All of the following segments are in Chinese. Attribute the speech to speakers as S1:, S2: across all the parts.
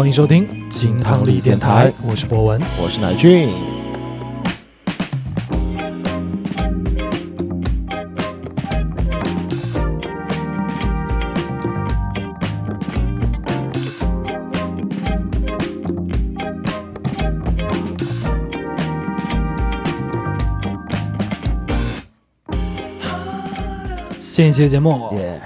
S1: 欢迎收听金汤力电台，我是博文。
S2: 我是乃俊。
S1: 新一期节目，
S2: 耶，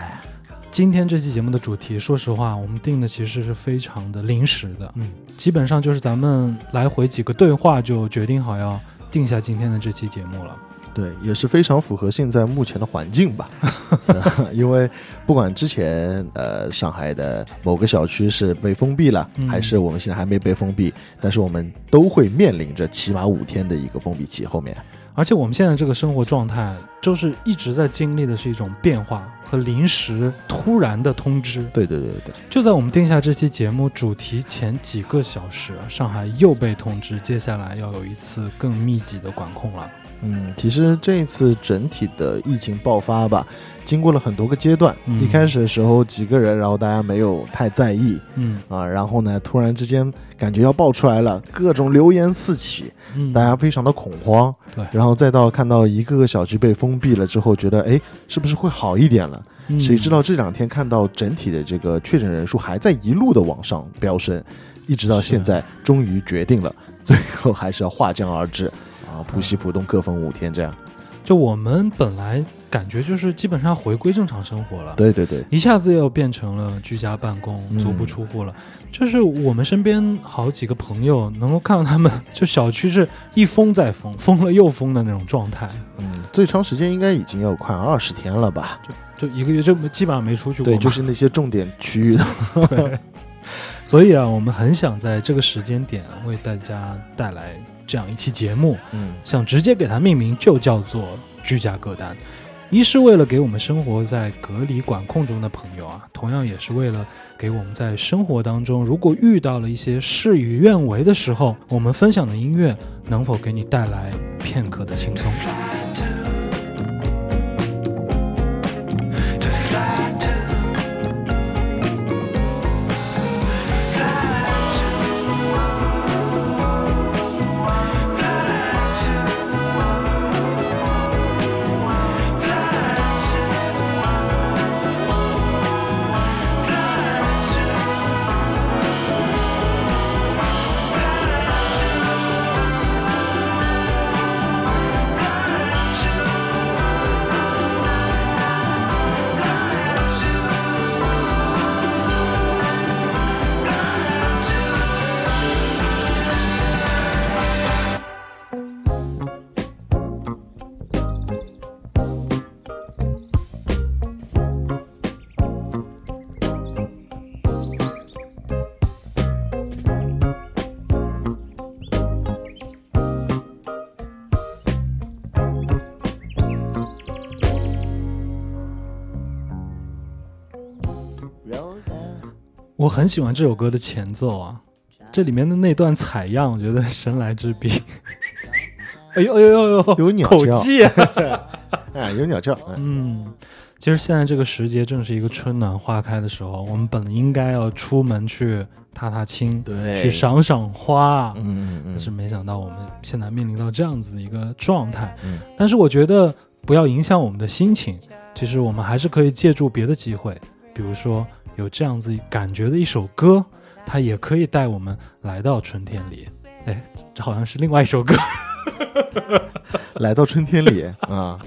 S1: 今天这期节目的主题，说实话，我们定的其实是非常的临时的，
S2: 嗯，
S1: 基本上就是咱们来回几个对话就决定好要定下今天的这期节目了。
S2: 对，也是非常符合现在目前的环境吧。因为不管之前呃上海的某个小区是被封闭了，
S1: 嗯
S2: 还是我们现在还没被封闭，但是我们都会面临着起码五天的一个封闭期。后面，
S1: 而且我们现在这个生活状态，就是一直在经历的是一种变化和临时突然的通知。
S2: 对对对对，
S1: 就在我们定下这期节目主题前几个小时，上海又被通知，接下来要有一次更密集的管控了。
S2: 嗯，其实这一次整体的疫情爆发吧，经过了很多个阶段。
S1: 嗯
S2: 一开始的时候几个人，然后大家没有太在意
S1: 嗯
S2: 啊，然后呢，突然之间感觉要爆出来了，各种流言四起，
S1: 嗯，
S2: 大家非常的恐慌。
S1: 对
S2: 然后再到看到一个个小区被封闭了之后，觉得哎，是不是会好一点了？
S1: 嗯
S2: 谁知道这两天看到整体的这个确诊人数还在一路的往上飙升，一直到现在，终于决定了，最后还是要划江而治啊，浦西浦东各封五天这样。
S1: 就我们本来感觉就是基本上回归正常生活了，
S2: 对对对，
S1: 一下子又变成了居家办公、
S2: 嗯
S1: 足不出户了。就是我们身边好几个朋友能够看到他们，就小区是一封再封，封了又封的那种状态，
S2: 嗯，最长时间应该已经要快二十天了吧？
S1: 就就一个月就基本上没出去过
S2: 对，就是那些重点区域的。
S1: 对，所以啊，我们很想在这个时间点为大家带来这样一期节目，
S2: 嗯
S1: 想直接给它命名，就叫做居家歌单。一是为了给我们生活在隔离管控中的朋友啊，同样也是为了给我们在生活当中，如果遇到了一些事与愿违的时候，我们分享的音乐能否给你带来片刻的轻松？很喜欢这首歌的前奏啊，这里面的那段采样，我觉得神来之笔。哎呦哎呦哎呦，
S2: 有鸟叫
S1: 口技啊！
S2: 哎，有鸟叫。嗯
S1: 嗯，其实现在这个时节正是一个春暖花开的时候，我们本应该要出门去踏踏青，
S2: 对，
S1: 去赏赏花。
S2: 嗯嗯嗯
S1: 但是没想到我们现在面临到这样子的一个状态。
S2: 嗯
S1: 但是我觉得不要影响我们的心情，其实我们还是可以借助别的机会，比如说有这样子感觉的一首歌，它也可以带我们来到春天里。哎，这好像是另外一首歌，
S2: 来到春天里啊，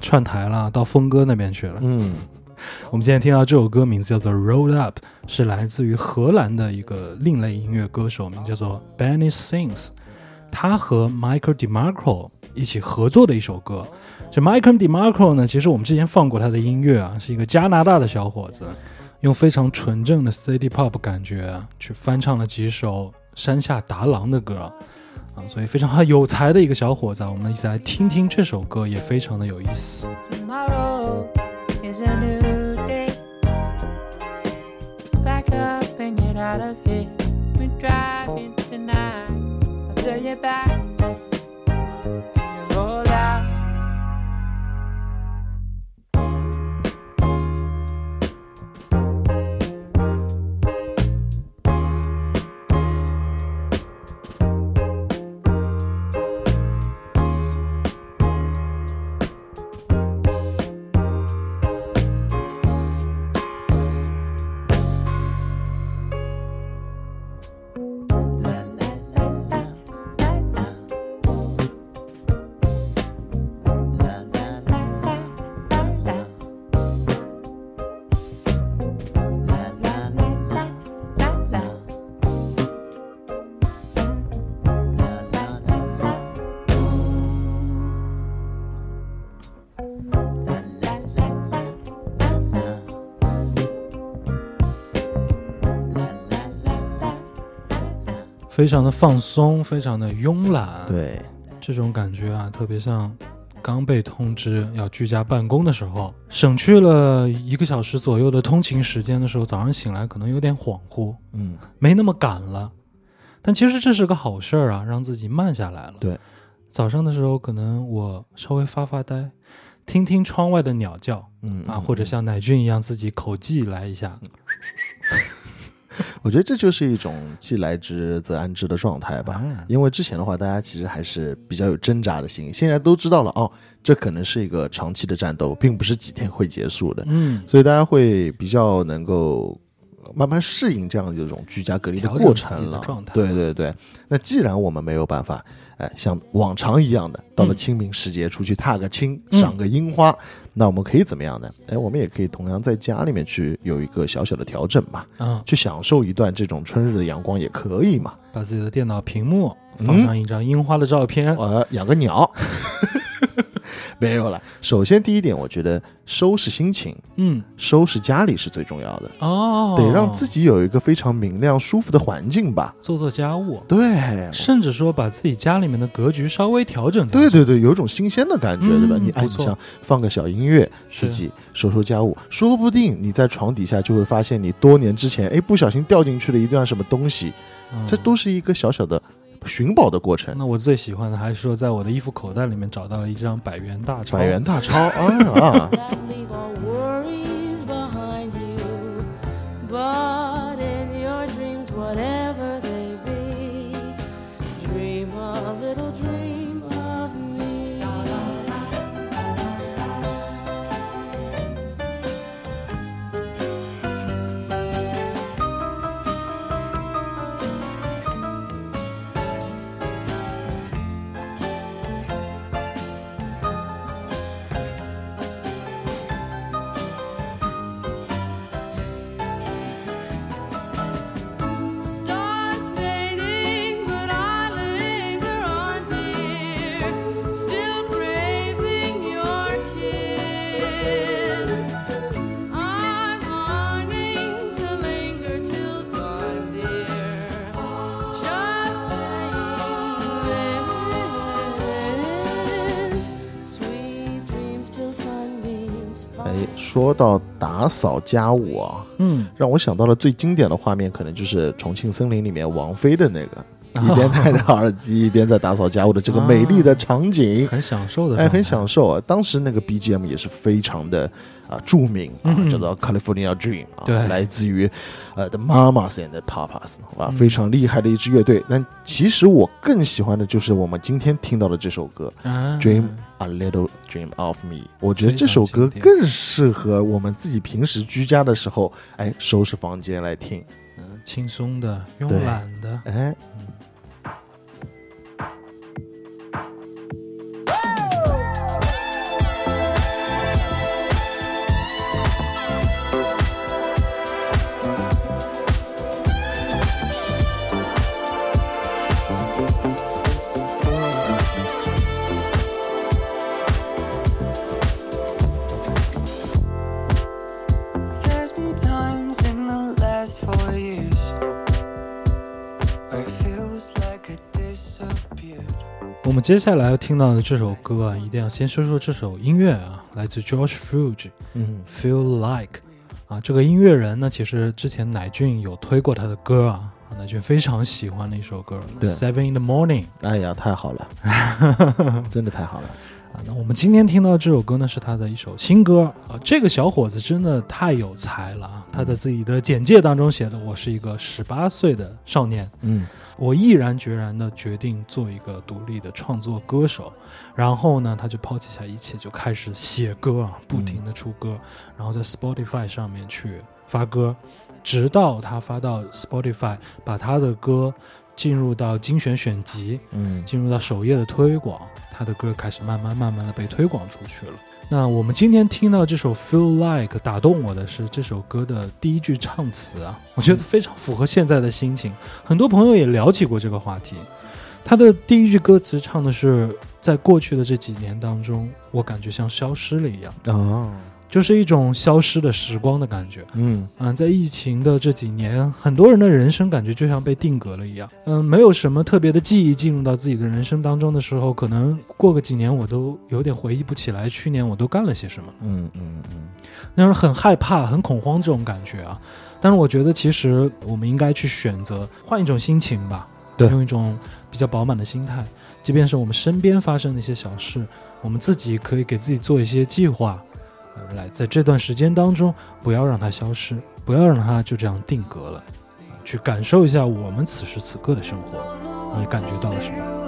S1: 串台了，到峰哥那边去了。
S2: 嗯
S1: 我们今天听到这首歌名字叫做《Roll Up》，是来自于荷兰的一个另类音乐歌手，名叫做 Benny Sings。他和 Michael DeMarco 一起合作的一首歌。这 Michael DeMarco 呢，其实我们之前放过他的音乐啊，是一个加拿大的小伙子，用非常纯正的 City Pop 感觉，去翻唱了几首山下达郎的歌啊，所以非常有才的一个小伙子。我们一起来听听这首歌，也非常的有意思。
S3: Tomorrow is a new day. Back
S1: 非常的放松，非常的慵懒。，
S2: 对，
S1: 这种感觉啊，特别像刚被通知要居家办公的时候，省去了一个小时左右的通勤时间的时候，早上醒来可能有点恍惚，
S2: 嗯，
S1: 没那么赶了。但其实这是个好事儿啊，让自己慢下来了。
S2: 对，
S1: 早上的时候可能我稍微发发呆，听听窗外的鸟叫
S2: 嗯
S1: 啊，或者像乃俊一样自己口技来一下。
S2: 我觉得这就是一种既来之则安之的状态吧。
S1: 嗯
S2: 因为之前的话，大家其实还是比较有挣扎的心，现在都知道了哦，这可能是一个长期的战斗，并不是几天会结束的，
S1: 嗯，
S2: 所以大家会比较能够慢慢适应这样一种居家隔离的过程了。
S1: 状态
S2: 对对对，那既然我们没有办法，哎，像往常一样的到了
S1: 嗯
S2: 清明时节出去踏个青、
S1: 嗯
S2: 赏个樱花，那我们可以怎么样呢？哎，我们也可以同样在家里面去有一个小小的调整嘛。
S1: 啊，
S2: 去享受一段这种春日的阳光也可以嘛。
S1: 把自己的电脑屏幕
S2: 嗯
S1: 放上一张樱花的照片。
S2: 呃，养个鸟，没有了。首先第一点，我觉得收拾心情、
S1: 嗯，
S2: 收拾家里是最重要的，
S1: 哦，
S2: 得让自己有一个非常明亮、舒服的环境吧。
S1: 做做家务，
S2: 对，
S1: 甚至说把自己家里面的格局稍微调整。
S2: 对对对，有一种新鲜的感觉，对吧？
S1: 嗯
S2: 你哎，你想放个小音乐，自己收收家务，说不定你在床底下就会发现你多年之前哎不小心掉进去了一段什么东西，
S1: 嗯。
S2: 这都是一个小小的寻宝的过程。
S1: 那我最喜欢的还是说，在我的衣服口袋里面找到了一张百元大钞。
S2: 百元大钞啊啊！说到打扫家务啊，
S1: 嗯，
S2: 让我想到了最经典的画面，可能就是《重庆森林》里面王菲的那个，一边 戴着耳机一边在打扫家务的这个美丽的场景，
S1: 很享受的，
S2: 哎，很享。受啊！当时那个 BGM 也是非常的啊、著名啊，
S1: 嗯
S2: 叫做《California Dream》啊，
S1: 对
S2: 来自于呃 The Mamas and the Papas，好吧，
S1: 嗯
S2: 非常厉害的一支乐队。但其实我更喜欢的就是我们今天听到的这首歌
S1: 啊《
S2: Dream A Little Dream of Me》，我觉得这首歌更适合我们自己平时居家的时候，哎，收拾房间来听，
S1: 嗯轻松的、慵懒的，
S2: 哎。
S1: 我们接下来要听到的这首歌啊，一定要先说说这首音乐啊，来自 George Fuge，
S2: 嗯
S1: ，Feel Like 啊，这个音乐人呢，其实之前乃俊有推过他的歌啊，乃俊非常喜欢的一首歌
S2: 对
S1: ，Seven in the Morning
S2: 哎呀，太好了，真的太好了。
S1: 啊。那我们今天听到这首歌呢，是他的一首新歌啊。这个小伙子真的太有才了啊！他在自己的简介当中写的：“我是一个十八岁的少年，
S2: 嗯，
S1: 我毅然决然的决定做一个独立的创作歌手，然后呢，他就抛弃下一切，就开始写歌啊，不停的出歌，然后在 Spotify 上面去发歌，直到他发到 Spotify，把他的歌进入到精选选集，
S2: 嗯，
S1: 进入到首页的推广，他的歌开始慢慢慢慢的被推广出去了。那我们今天听到这首《Feel Like》，打动我的是这首歌的第一句唱词啊，我觉得非常符合现在的心情。很多朋友也聊起过这个话题。他的第一句歌词唱的是，在过去的这几年当中，我感觉像消失了一样。
S2: 哦，
S1: 就是一种消失的时光的感觉。
S2: 嗯
S1: 嗯，在疫情的这几年，很多人的人生感觉就像被定格了一样。嗯，没有什么特别的记忆进入到自己的人生当中的时候，可能过个几年我都有点回忆不起来去年我都干了些什么，
S2: 嗯嗯嗯，
S1: 那种很害怕、很恐慌这种感觉啊。但是我觉得，其实我们应该去选择换一种心情吧，
S2: 对
S1: 用一种比较饱满的心态，即便是我们身边发生的一些小事，我们自己可以给自己做一些计划，来在这段时间当中，不要让它消失，不要让它就这样定格了，去感受一下我们此时此刻的生活，你感觉到了什么？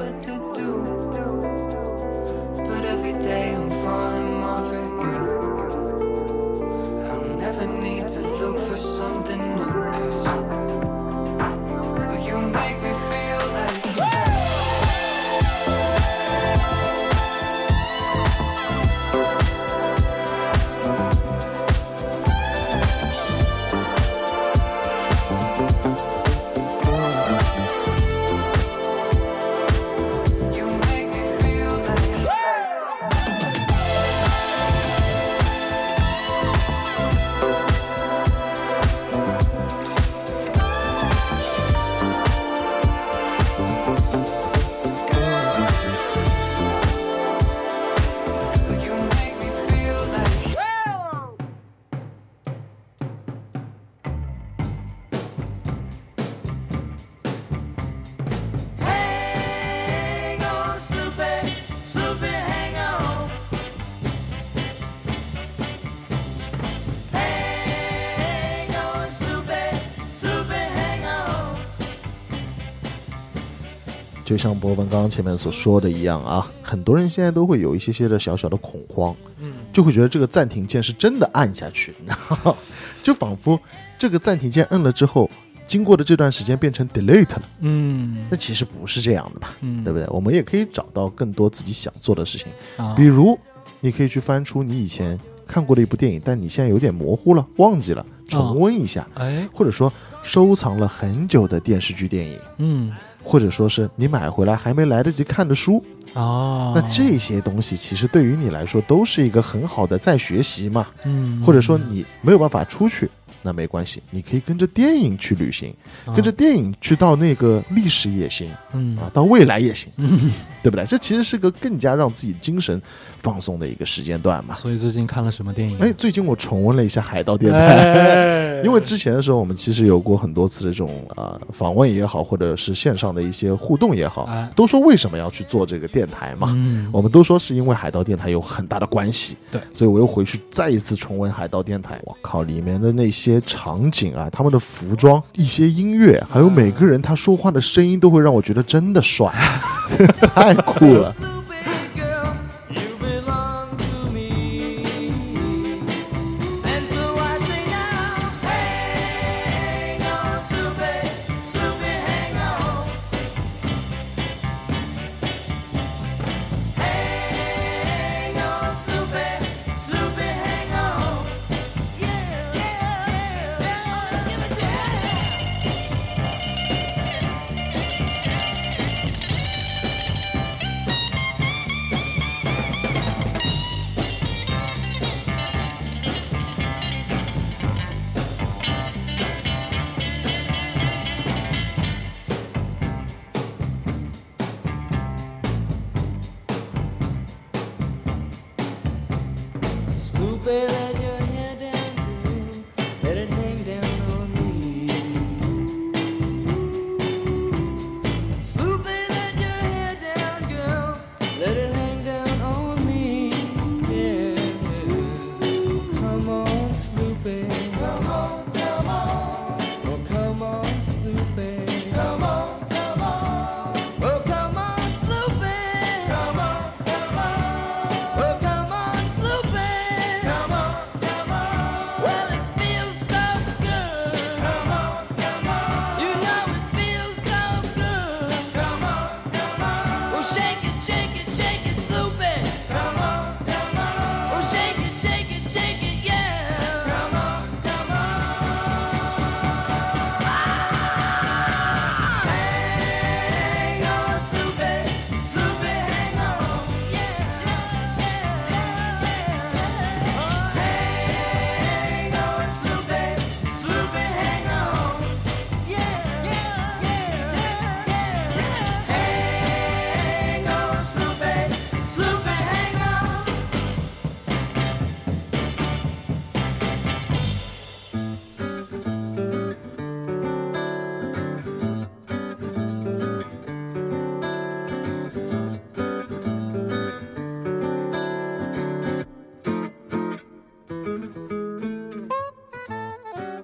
S2: 就像博文刚刚前面所说的一样啊，很多人现在都会有一些些的小小的恐慌，
S1: 嗯，
S2: 就会觉得这个暂停键是真的按下去，然 后就仿佛这个暂停键摁了之后，经过的这段时间变成 delete 了，
S1: 嗯。
S2: 那其实不是这样的吧？
S1: 嗯，
S2: 对不对？我们也可以找到更多自己想做的事情，
S1: 啊，
S2: 比如你可以去翻出你以前看过的一部电影，但你现在有点模糊了，忘记了，重温一下，
S1: 哎，
S2: 或者说收藏了很久的电视剧、电影，
S1: 嗯
S2: 或者说是你买回来还没来得及看的书，
S1: 啊，
S2: 那这些东西其实对于你来说都是一个很好的在学习嘛，
S1: 嗯，
S2: 或者说你没有办法出去。那没关系，你可以跟着电影去旅行，
S1: 啊
S2: 跟着电影去到那个历史也行
S1: 嗯
S2: 啊，到未来也行，
S1: 嗯，
S2: 对不对？这其实是个更加让自己精神放松的一个时间段嘛。
S1: 所以最近看了什么电影？
S2: 哎，最近我重温了一下《海盗电台》
S1: 哎
S2: 因为之前的时候，我们其实有过很多次的这种呃访问也好，或者是线上的一些互动也好，
S1: 哎，
S2: 都说为什么要去做这个电台嘛？
S1: 嗯，
S2: 我们都说是因为海盗电台有很大的关系，
S1: 对，
S2: 所以我又回去再一次重温海盗电台。我靠，里面的那些些场景啊，他们的服装、一些音乐，还有每个人他说话的声音，都会让我觉得真的帅，太酷了。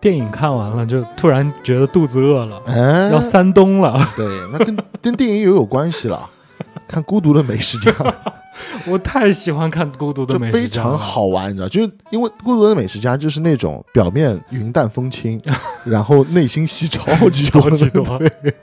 S1: 电影看完了，就突然觉得肚子饿了，
S2: 哎，
S1: 要三冬了。
S2: 对，那跟 跟电影也有关系了。看《孤独的美食家》
S1: 我太喜欢看《孤独的美食家》
S2: 非常，好玩，你知道，就是因为《孤独的美食家》就是那种表面云淡风轻，然后内心戏超级多
S1: 超级多
S2: 对，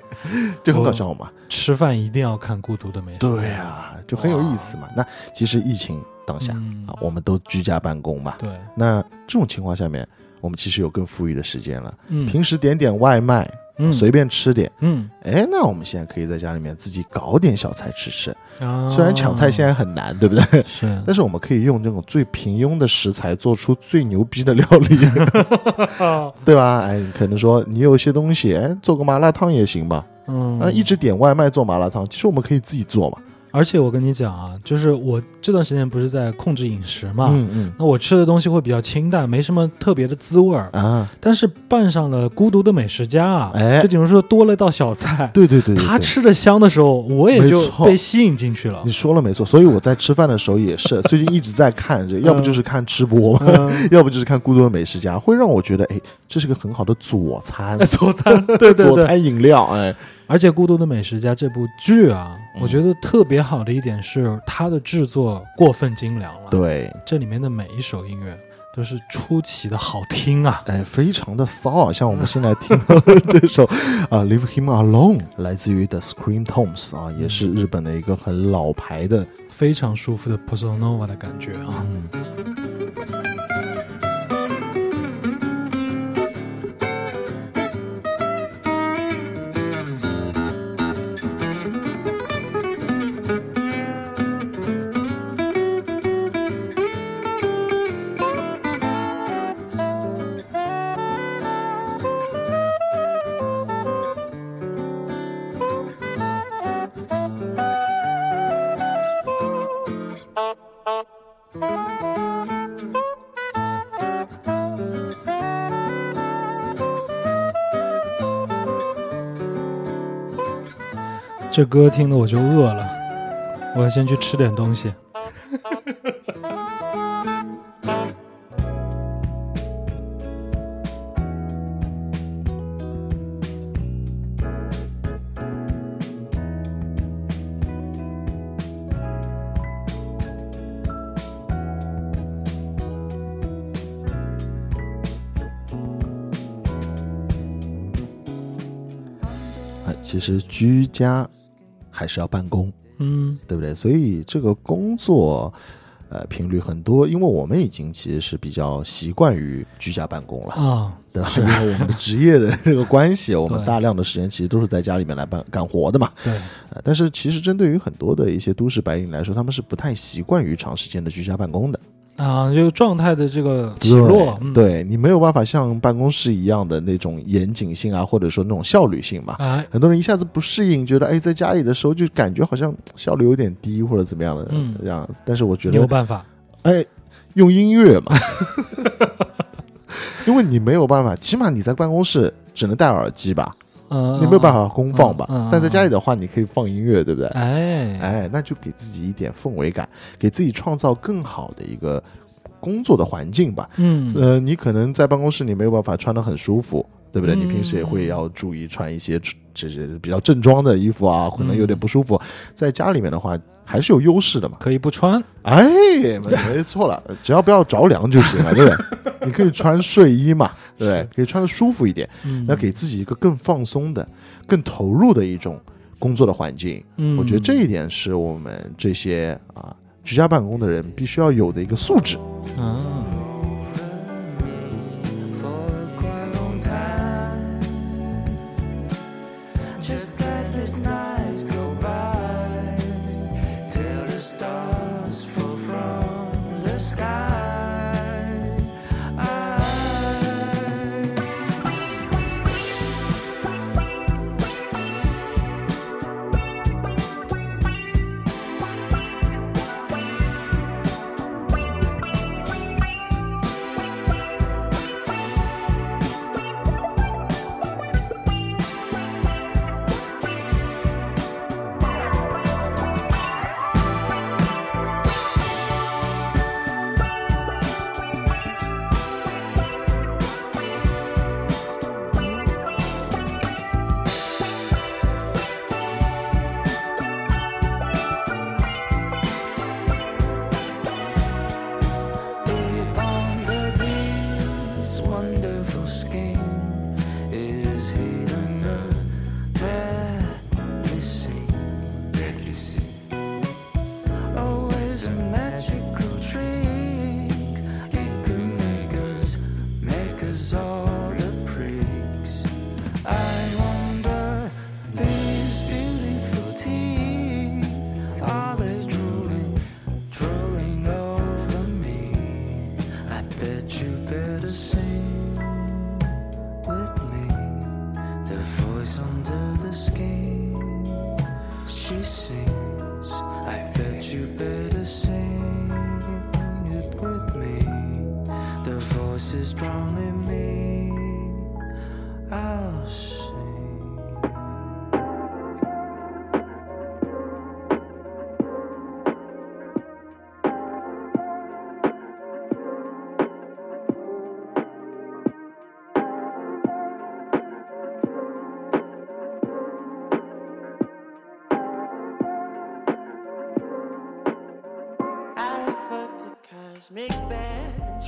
S2: 就很搞笑嘛。
S1: 吃饭一定要看《孤独的美食家》。
S2: 对啊，就很有意思嘛。那其实疫情当下
S1: 嗯
S2: 啊，我们都居家办公嘛，
S1: 对，
S2: 那这种情况下面，我们其实有更富裕的时间了。
S1: 嗯，
S2: 平时点点外卖，
S1: 嗯
S2: 随便吃点。
S1: 嗯
S2: 哎，那我们现在可以在家里面自己搞点小菜吃吃。
S1: 啊，
S2: 虽然抢菜现在很难，对不对？
S1: 是
S2: 但是我们可以用这种最平庸的食材做出最牛逼的料理，对吧？哎，你可能说你有些东西，哎，做个麻辣烫也行吧？
S1: 嗯
S2: 啊，一直点外卖做麻辣烫，其实我们可以自己做嘛。
S1: 而且我跟你讲啊，就是我这段时间不是在控制饮食嘛，
S2: 嗯嗯。
S1: 那我吃的东西会比较清淡，没什么特别的滋味儿。
S2: 啊，
S1: 但是拌上了孤独的美食家啊，
S2: 哎。
S1: 就比如说多了道小菜，
S2: 对对对对，对。
S1: 他吃的香的时候，我也就被吸引进去了。
S2: 你。说了没错，所以我在吃饭的时候也是，最近一直在看这，要不就是看吃播 要不就是看《孤独的美食家》，会让我觉得，哎，这是个很好的佐餐，
S1: 佐餐，对对对，
S2: 佐餐饮料，哎，
S1: 而且《孤独的美食家》这部剧啊，
S2: 嗯
S1: 我觉得特别好的一点是它的制作过分精良了。，
S2: 对，
S1: 这里面的每一首音乐都是出奇的好听啊！
S2: 哎，非常的骚啊！像我们现在听到的这首 啊，《Leave Him Alone》，来自于 The Scream Tones 啊，也是日本的一个很老牌的，
S1: 非常舒服的 Personova 的感觉啊。
S2: 嗯，
S1: 这歌听的我就饿了，我要先去吃点东西。
S2: 其实居家还是要办公，
S1: 嗯
S2: 对不对？所以这个工作。呃，频率很多，因为我们已经其实是比较习惯于居家办公了，
S1: 啊，
S2: 对吧？因为我们的职业的这个关系，我们大量的时间其实都是在家里面来办干活的嘛。
S1: 对，
S2: 呃，但是其实针对于很多的一些都市白领来说，他们是不太习惯于长时间的居家办公的。
S1: 啊，这个状态的这个起落，嗯，
S2: 对你没有办法像办公室一样的那种严谨性啊，或者说那种效率性嘛。
S1: 哎，
S2: 很多人一下子不适应，觉得哎，在家里的时候就感觉好像效率有点低或者怎么样的
S1: 嗯。
S2: 这样。但是我觉
S1: 你有，办法，
S2: 哎，用音乐嘛，因为你没有办法，起码你在办公室只能戴耳机吧，
S1: 嗯，
S2: 你没有办法公放吧。但在家里的话，你可以放音乐，对不对？
S1: 哎
S2: 哎，那就给自己一点氛围感，给自己创造更好的一个工作的环境吧。
S1: 嗯
S2: 呃，你可能在办公室你没有办法穿得很舒服，对不对？
S1: 嗯
S2: 你平时也会要注意穿一些这是比较正装的衣服啊，可能有点不舒服。在家里面的话，还是有优势的嘛。
S1: 可以不穿，
S2: 哎，没没错了，只要不要着凉就行了，对不对？你可以穿睡衣嘛，对不对？可以穿的舒服一点，
S1: 嗯，
S2: 那给自己一个更放松的、更投入的一种工作的环境。
S1: 嗯，
S2: 我觉得这一点是我们这些啊居家办公的人必须要有的一个素质。
S1: 啊，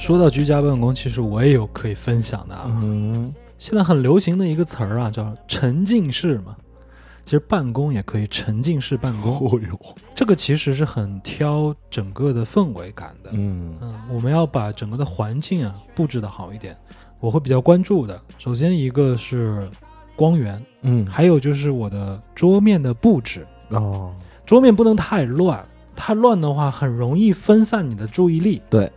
S1: 说到居家办公，其实我也有可以分享的啊。
S2: 嗯，
S1: 现在很流行的一个词儿啊，叫沉浸式嘛。其实办公也可以沉浸式办公，
S2: 哦哟，
S1: 这个其实是很挑整个的氛围感的。
S2: 嗯
S1: 嗯，我们要把整个的环境啊布置的好一点。我会比较关注的，首先一个是光源，
S2: 嗯，
S1: 还有就是我的桌面的布置。
S2: 哦，
S1: 桌面不能太乱，太乱的话很容易分散你的注意力。
S2: 对，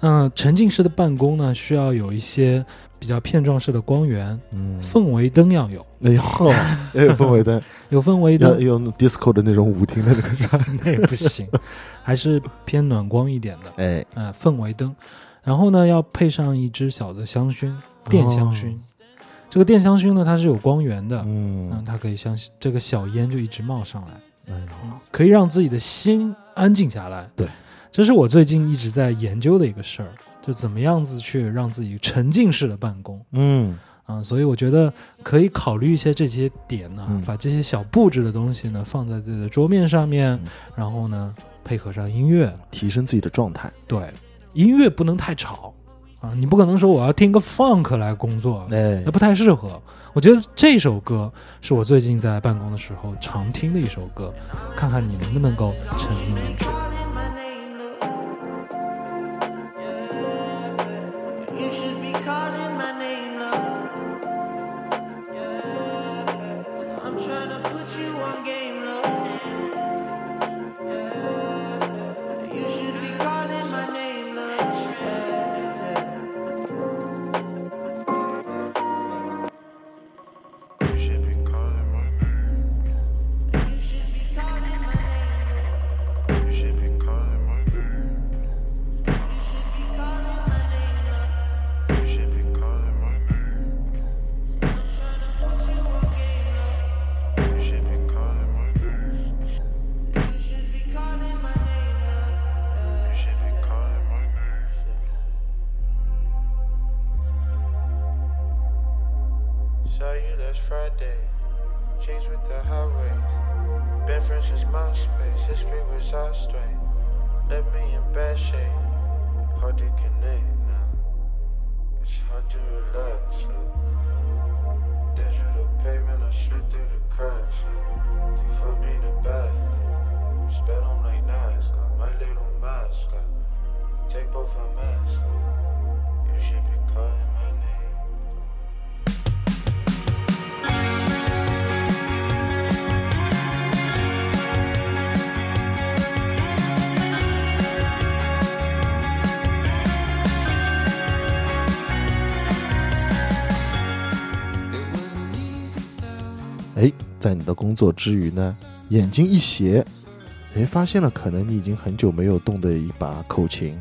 S1: 嗯、沉浸式的办公呢，需要有一些比较片状式的光源，
S2: 嗯，
S1: 氛围灯要有，
S2: 哎呦，要有氛围灯，
S1: 有氛围灯
S2: 要用 disco 的那种舞厅的那个，
S1: 那也不行，还是偏暖光一点的，
S2: 哎，
S1: 呃，氛围灯。然后呢，要配上一支小的香薰，电香薰。这个电香薰呢，它是有光源的，嗯，
S2: 嗯，
S1: 它可以像这个小烟就一直冒上来。
S2: 哎呦，
S1: 可以让自己的心安静下来。
S2: 对，
S1: 这是我最近一直在研究的一个事儿，就怎么样子去让自己沉浸式的办公
S2: 嗯，
S1: 啊、所以我觉得可以考虑一些这些点呢，
S2: 嗯
S1: 把这些小布置的东西呢放在自己的桌面上面，
S2: 嗯
S1: 然后呢配合上音乐，
S2: 提升自己的状态，
S1: 对，音乐不能太吵啊，你不可能说我要听个 funk 来工作，
S2: 哎
S1: 那，不太适合。我觉得这首歌是我最近在办公的时候常听的一首歌，看看你能不能够沉浸进去。
S4: Our strain. Left me in bad shape. Hard to connect
S2: 在你的工作之余呢，眼睛一斜，哎，发现了可能你已经很久没有动的一把口琴、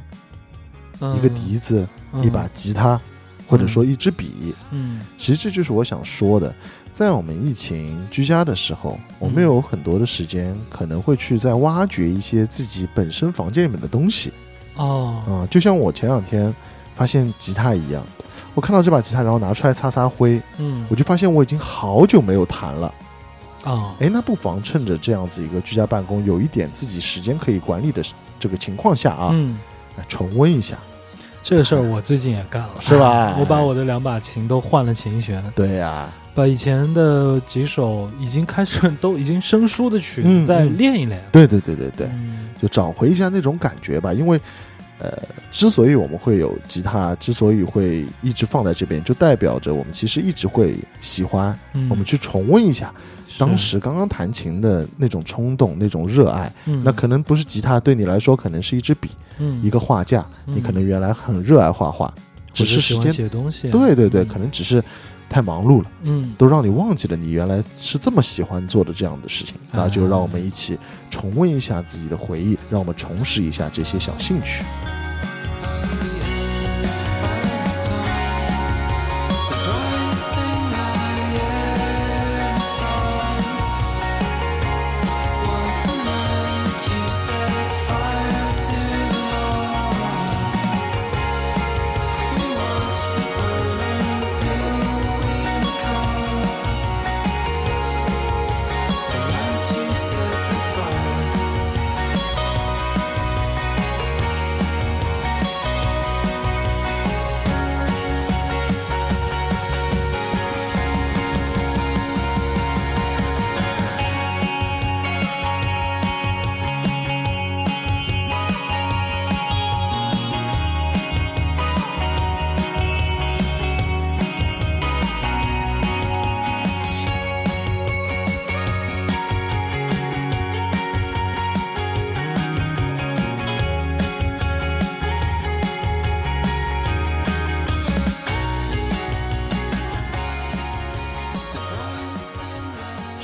S2: 一个笛子、
S1: 嗯。
S2: 一把吉他，或者说一支笔。
S1: 嗯。
S2: 其实这就是我想说的，在我们疫情居家的时候，我们有很多的时间可能会去在挖掘一些自己本身房间里面的东西。
S1: 哦。
S2: 啊、就像我前两天发现吉他一样，我看到这把吉他，然后拿出来擦擦灰，
S1: 嗯。
S2: 我就发现我已经好久没有弹了。
S1: 啊
S2: 哎，那不妨趁着这样子一个居家办公，有一点自己时间可以管理的这个情况下啊，
S1: 嗯，
S2: 来重温一下，
S1: 这个事儿我最近也干了，
S2: 是吧
S1: 我把我的两把琴都换了琴弦，
S2: 对呀、
S1: 把以前的几首已经开始 都已经生疏的曲
S2: 嗯
S1: 子再
S2: 嗯
S1: 练一练。
S2: 对对对对对，
S1: 嗯
S2: 就找回一下那种感觉吧。因为，呃，之所以我们会有吉他，之所以会一直放在这边，就代表着我们其实一直会喜欢。
S1: 嗯
S2: 我们去重温一下
S1: 是
S2: 当时刚刚弹琴的那种冲动、那种热爱。
S1: 嗯
S2: 那可能不是吉他，对你来说可能是一支笔、
S1: 嗯
S2: 一个画架。
S1: 嗯
S2: 你可能原来很热爱画画，只
S1: 只
S2: 是时间
S1: 写东西啊，
S2: 对对对，
S1: 嗯
S2: 可能只是太忙碌了，
S1: 嗯，
S2: 都让你忘记了你原来是这么喜欢做的这样的事情。那就让我们一起重温一下自己的回忆，让我们重拾一下这些小兴趣。
S1: 《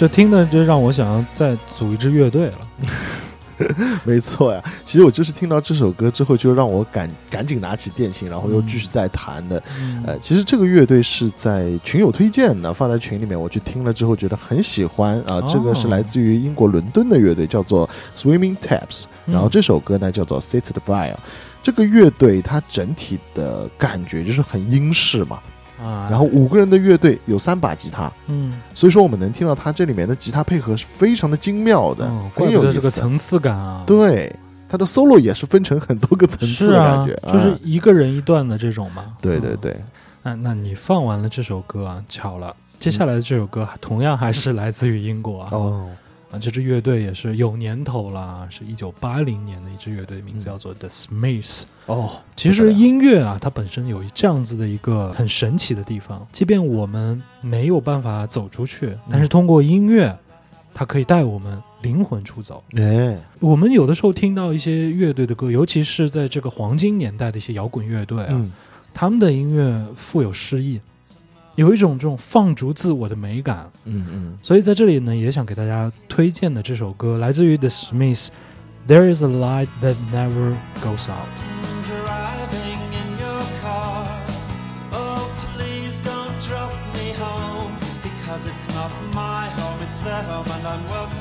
S1: 这听的就让我想要再组一支乐队了。
S2: 没错呀，其实我就是听到这首歌之后，就让我赶赶紧拿起电琴，然后又继续再弹的。
S1: 嗯
S2: 呃，其实这个乐队是在群友推荐的，放在群里面，我去听了之后觉得很喜欢啊。这个是来自于英国伦敦的乐队，叫做 Swimming Taps，然后这首歌呢叫做 Set the Fire。这个乐队它整体的感觉就是很英式嘛，
S1: 啊，
S2: 然后五个人的乐队有三把吉他，
S1: 嗯，
S2: 所以说我们能听到他这里面的吉他配合是非常的精妙的，
S1: 嗯，怪不得
S2: 很有。
S1: 这个层次感啊，，
S2: 对，它的 solo 也是分成很多个层次的感觉，，
S1: 就是
S2: 啊
S1: 一个人一段的这种嘛。嗯。
S2: 对对对，
S1: 那那你放完了这首歌啊，巧了，接下来的这首歌同样还是来自于英国啊。
S2: 哦，
S1: 啊，这支乐队也是有年头了，是一九八零年的一支乐队，名字叫做 The Smiths。
S2: 哦，
S1: 其实音乐啊，它本身有这样子的一个很神奇的地方，即便我们没有办法走出去，但是通过音乐，它可以带我们灵魂出走。
S2: 哎，
S1: 我们有的时候听到一些乐队的歌，尤其是在这个黄金年代的一些摇滚乐队啊，
S2: 嗯，
S1: 他们的音乐富有诗意，有一种这种放逐自我的美感。
S2: 嗯嗯，
S1: 所以在这里呢，也想给大家推荐的这首歌，来自于 The Smiths，《There Is a Light That Never Goes Out》。
S5: driving in your car. Oh, please don't drop me home because it's not my home, it's their home, and I'm welcome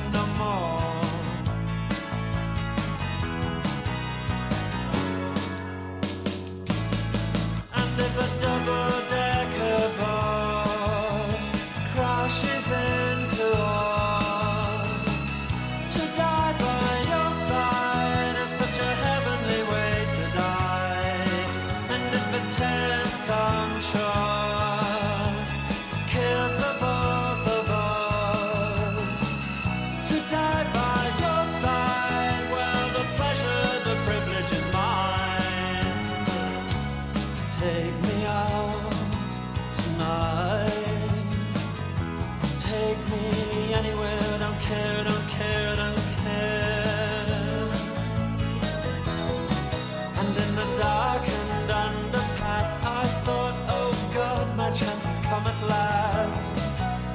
S5: last.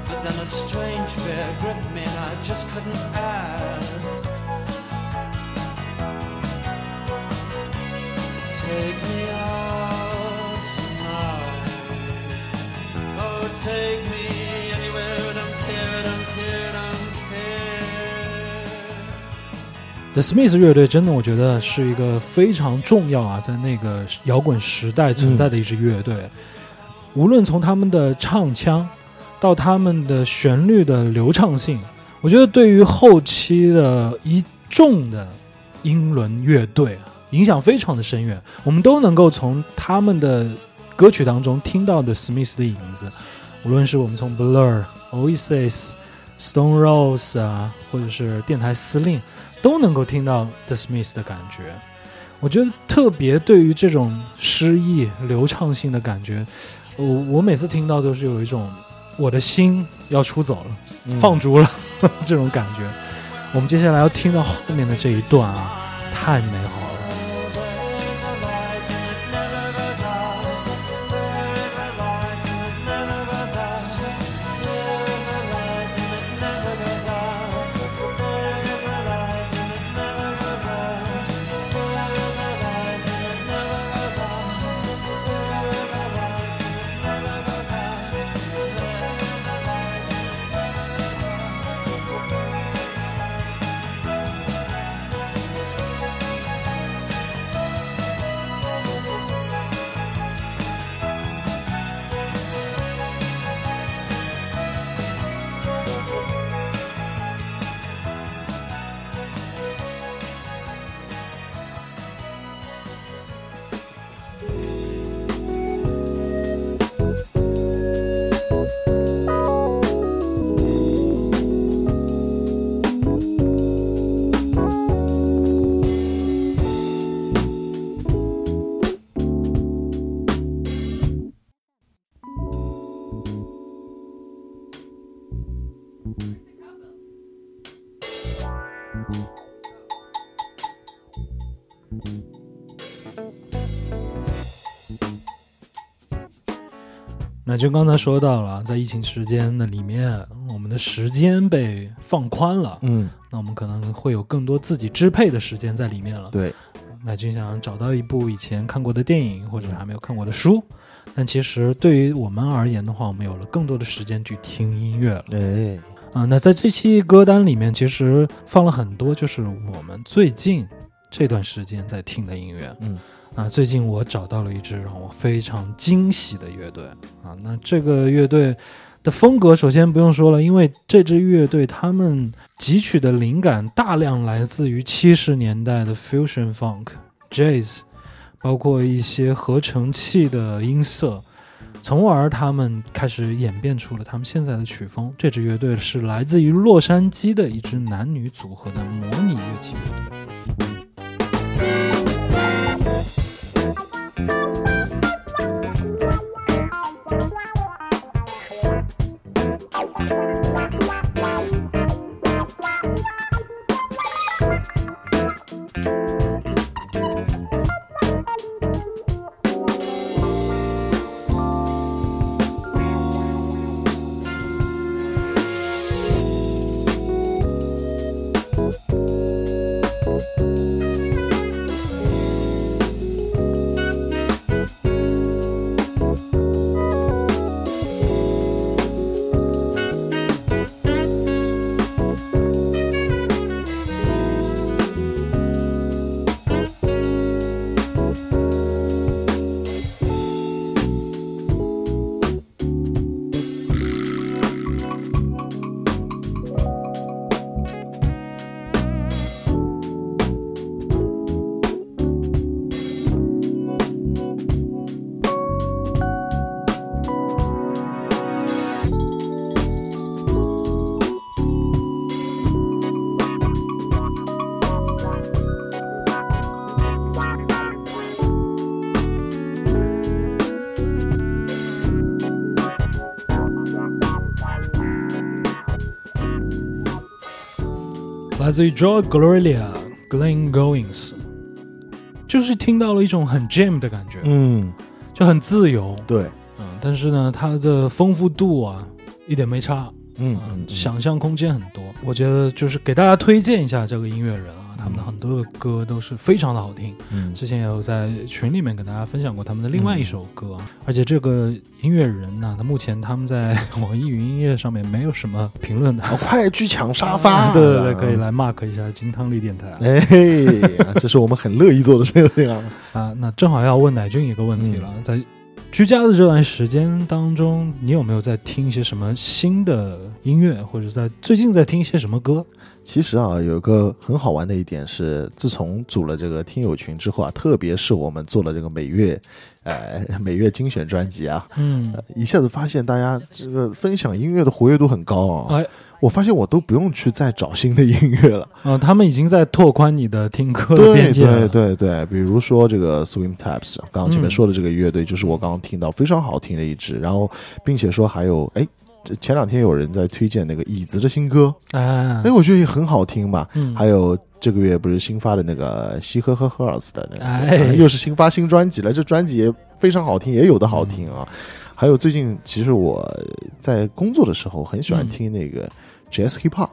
S5: But then a strange fear gripped me and I just couldn't ask. Take me out tonight. Oh, take me anywhere, don't care, don't care, don't care.
S1: The Smiths 乐队真的，我觉得是一个非常重要啊，在那个摇滚时代存在的一支乐队。无论从他们的唱腔到他们的旋律的流畅性，我觉得对于后期的一众的英伦乐队啊，影响非常的深远。我们都能够从他们的歌曲当中听到的 Smith 的影子，无论是我们从 Blur、Oasis、Stone Rose 啊，或者是电台司令。都能够听到 The Smith 的感觉。我觉得特别对于这种诗意流畅性的感觉，我我每次听到都是有一种我的心要出走了，
S2: 嗯
S1: 放逐了 这种感觉。我们接下来要听到后面的这一段啊，太美好那就刚才说到了，在疫情时间的里面，我们的时间被放宽了，
S2: 嗯，
S1: 那我们可能会有更多自己支配的时间在里面了。
S2: 对，
S1: 那就想找到一部以前看过的电影或者还没有看过的书，但其实对于我们而言的话，我们有了更多的时间去听音乐了。
S2: 哎，
S1: 啊、那在这期歌单里面，其实放了很多就是我们最近这段时间在听的音乐。
S2: 嗯，
S1: 啊，最近我找到了一支让我非常惊喜的乐队啊。那这个乐队的风格，首先不用说了，因为这支乐队他们汲取的灵感大量来自于七十年代的 fusion funk、jazz，包括一些合成器的音色。从而他们开始演变出了他们现在的曲风。这支乐队是来自于洛杉矶的一支男女组合的模拟乐器乐队。来自于 Joy Gloria Glenn Goings，就是听到了一种很 jam 的感觉，
S2: 嗯，
S1: 就很自由，
S2: 对，
S1: 嗯，但是呢，它的丰富度啊一点没差，
S2: 嗯
S1: 嗯
S2: 嗯，，
S1: 想象空间很多。我觉得就是给大家推荐一下这个音乐人啊，他们的很多的歌都是非常的好听。
S2: 嗯
S1: 之前也有在群里面跟大家分享过他们的另外一首歌啊，而且这个音乐人呢，他目前他们在网易云音乐上面没有什么评论的，
S2: 哦，快去抢沙发！
S1: 对对对，可以。来 mark 一下金汤力电台啊
S2: 哎，这是我们很乐意做的事情啊！
S1: 啊。那正好要问乃俊一个问题了，在居家的这段时间当中，你有没有在听一些什么新的音乐，或者在最近在听一些什么歌？
S2: 其实啊，有一个很好玩的一点是，自从组了这个听友群之后啊，特别是我们做了这个每月，呃，每月精选专辑啊，
S1: 嗯
S2: 呃，一下子发现大家这个分享音乐的活跃度很高啊。
S1: 哎
S2: 我发现我都不用去再找新的音乐了。
S1: 呃，他们已经在拓宽你的听歌的
S2: 对
S1: 边界了。
S2: 对对对，比如说这个 Swim Taps，刚刚前面
S1: 嗯
S2: 说的这个乐队，就是我刚刚听到非常好听的一支，然后并且说还有哎。这前两天有人在推荐那个椅子的新歌，
S1: 哎
S2: 哎，，我觉得也很好听嘛。
S1: 嗯，
S2: 还有这个月不是新发的那个西呵呵赫尔斯的那个，
S1: 哎
S2: 又是新发新专辑了。这专辑也非常好听，也有的好听啊。还有最近其实我在工作的时候很喜欢
S1: 嗯
S2: 听那个 Jazz Hip Hop，、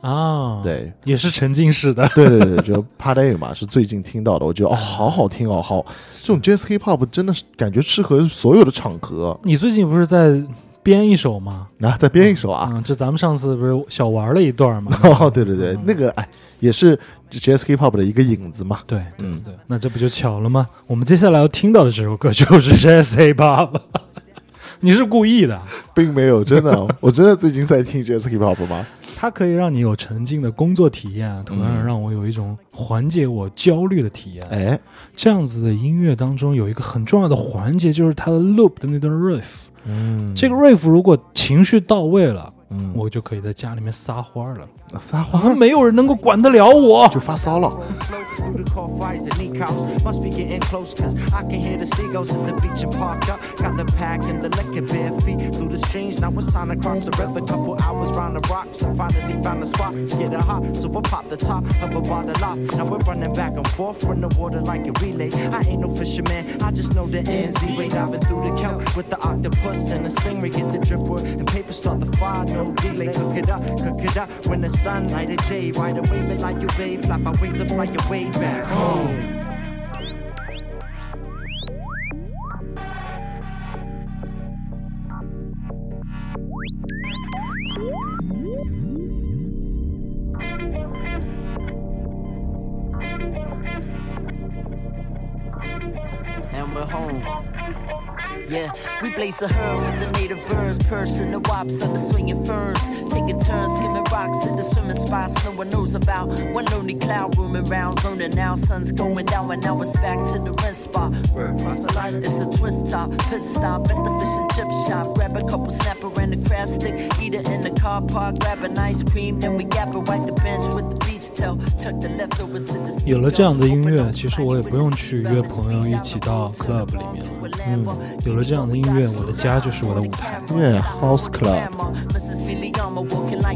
S1: 啊，，
S2: 对
S1: 也是沉浸式的。
S2: 对对对，就 Party 嘛，是最近听到的，我觉得哦，好好听哦，好，这种 Jazz Hip Hop 真的是感觉适合所有的场合。
S1: 你最近不是在编一首嘛？
S2: 啊，再编一首啊，
S1: 嗯，这咱们上次不是小玩了一段嘛？
S2: 哦，对对对，
S1: 嗯
S2: 那个哎，也是 Jazz Hip Hop 的一个影子嘛。
S1: 对对
S2: 嗯
S1: 对，那这不就巧了吗？我们接下来要听到的这首歌就是 Jazz Hip Hop，你是故意的，
S2: 并没有，真的，我真的最近在听 Jazz Hip Hop 吗？
S1: 它可以让你有沉浸的工作体验啊，同样
S2: 嗯
S1: 让我有一种缓解我焦虑的体验。
S2: 哎，
S1: 这样子的音乐当中有一个很重要的环节，就是它的 loop 的那段 riff。
S2: 嗯，
S1: 这个 riff 如果情绪到位了，
S2: 嗯，
S1: 我就可以在家里面撒欢儿了，
S2: 撒花
S1: 没有人能够管得了我。
S2: 就发骚了。
S6: no delay. Cook it up, cook it up. When the sunlight, a J, ride away, but like you wave, flap my wings and fly your way back home. Yeah, we blaze a herd with the native birds, person the wops under swinging ferns, taking turns skimming rocks in the swimming spots no one knows about. One lonely cloud rooming round, zoning now, sun's going down, and now it's back to the rent spot. Word, It's a twist top, pit stop at the fish and chip shop. Grab a couple snapper and a crab stick, eat it in the car park, grab an ice cream, then we gap it, wipe the bench with the beach towel, chuck the leftovers to the.
S1: 有了这样的音乐，其实我也不用去约朋友一起到 club 里面了。 嗯有了这样的音乐我的家就是我的舞台。
S2: 音乐 house club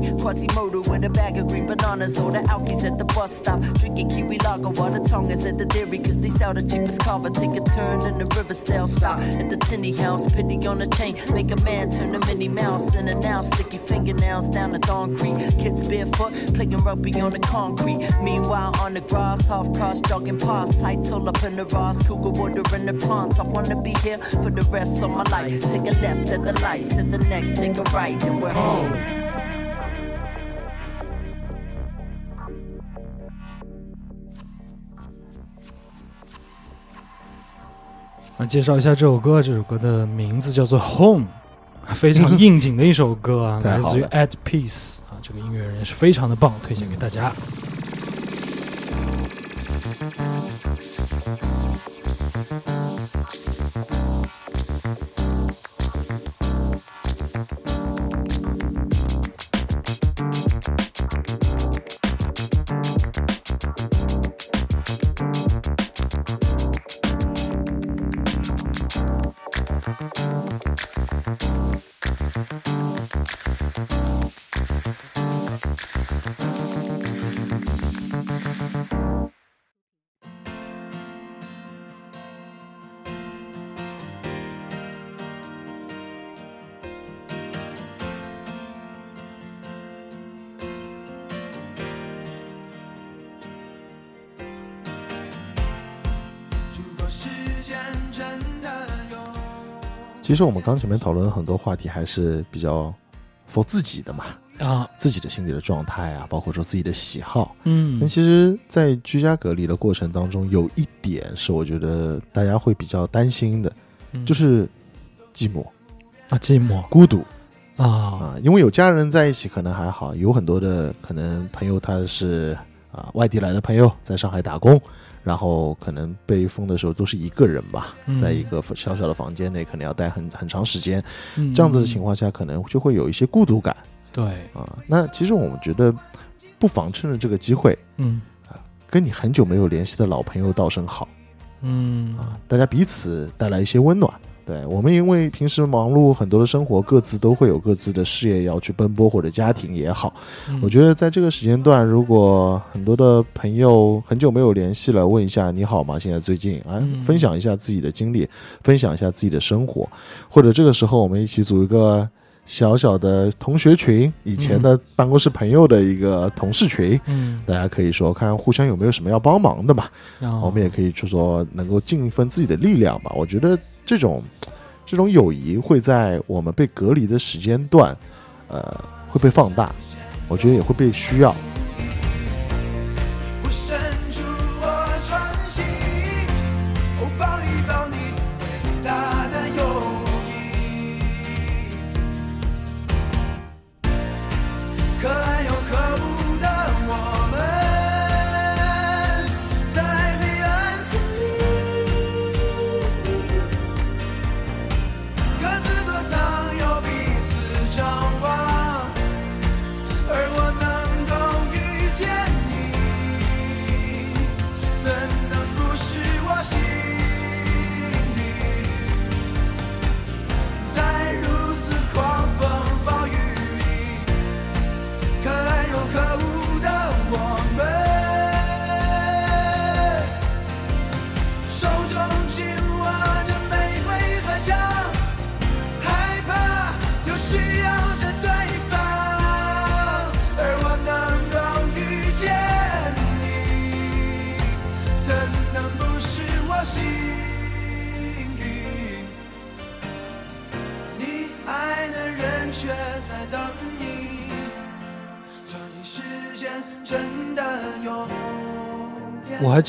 S6: like Quasimodo with a bag of green bananas. Or the alkies at the bus stop. Drinking Kiwi lager while the tongue is at the dairy. Cause they sell the cheapest carver. Take a turn in the river style stop. At the tinny house, pity on the chain. Make a man turn to Minnie Mouse. In and out, sticky fingernails down the Creek. Kids barefoot, playing rugby on the concrete. Meanwhile, on the grass, half cross, jogging past. Tights all up in the Ross. Cougar water in the ponds. I wanna be here for the rest of my life. Take a left at the lights, and the next take a right, and we're home.
S1: 那介绍一下这首歌，这首歌的名字叫做《Home 》，非常应景的一首歌啊，来自于 At Peace 啊，这个音乐人也是非常的棒，推荐给大家。
S2: 其实我们刚前面讨论很多话题还是比较 for 自己的嘛，
S1: 啊，
S2: 自己的心理的状态啊，包括说自己的喜好。
S1: 嗯。
S2: 但其实，在居家隔离的过程当中，有一点是我觉得大家会比较担心的，
S1: 嗯。
S2: 就是寂寞、
S1: 啊，寂寞。
S2: 孤独。
S1: 啊，
S2: 啊。因为有家人在一起可能还好，有很多的可能朋友他是啊外地来的朋友，在上海打工，然后可能被封的时候都是一个人吧，
S1: 嗯
S2: 在一个小小的房间内，可能要待很很长时间。
S1: 嗯
S2: 这样子的情况下，可能就会有一些孤独感
S1: 对，
S2: 啊。那其实我们觉得，不妨趁着这个机会，
S1: 嗯
S2: 跟你很久没有联系的老朋友道声好
S1: 嗯
S2: 啊，大家彼此带来一些温暖。对我们，因为平时忙碌很多的生活，各自都会有各自的事业要去奔波，或者家庭也好。
S1: 嗯
S2: 我觉得在这个时间段，如果很多的朋友很久没有联系了，问一下你好吗？现在最近啊
S1: 嗯，
S2: 分享一下自己的经历，分享一下自己的生活，或者这个时候我们一起组一个小小的同学群，以前的办公室朋友的一个同事群。
S1: 嗯，
S2: 大家可以说看互相有没有什么要帮忙的嘛，
S1: 然后
S2: 我们也可以就说能够尽一份自己的力量吧。我觉得这种这种友谊会在我们被隔离的时间段，呃，会被放大，我觉得也会被需要。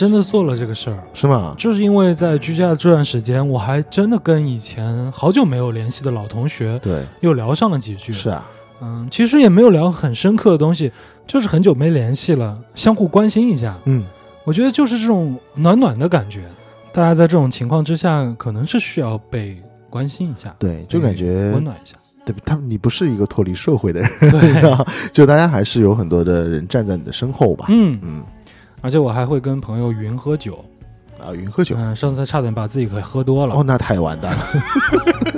S7: 真的
S1: 做了这个事儿，
S5: 是吗？
S1: 就是因为在居家的这段时间，我还真的跟以前好久没有联系的老同学
S5: 对，
S1: 又聊上了几句。
S5: 是啊，
S1: 嗯，其实也没有聊很深刻的东西，就是很久没联系了，相互关心一下。
S5: 嗯，
S1: 我觉得就是这种暖暖的感觉。大家在这种情况之下，可能是需要被关心一下，
S5: 对，就感觉
S1: 温暖一下。
S5: 对他，你不是一个脱离社会的人，
S1: 对
S5: 吧？就大家还是有很多的人站在你的身后吧。
S1: 嗯，
S5: 嗯，
S1: 而且我还会跟朋友云喝酒。
S5: 啊，云喝酒，
S1: 嗯，上次差点把自己给喝多了。
S5: 哦，那太完蛋了。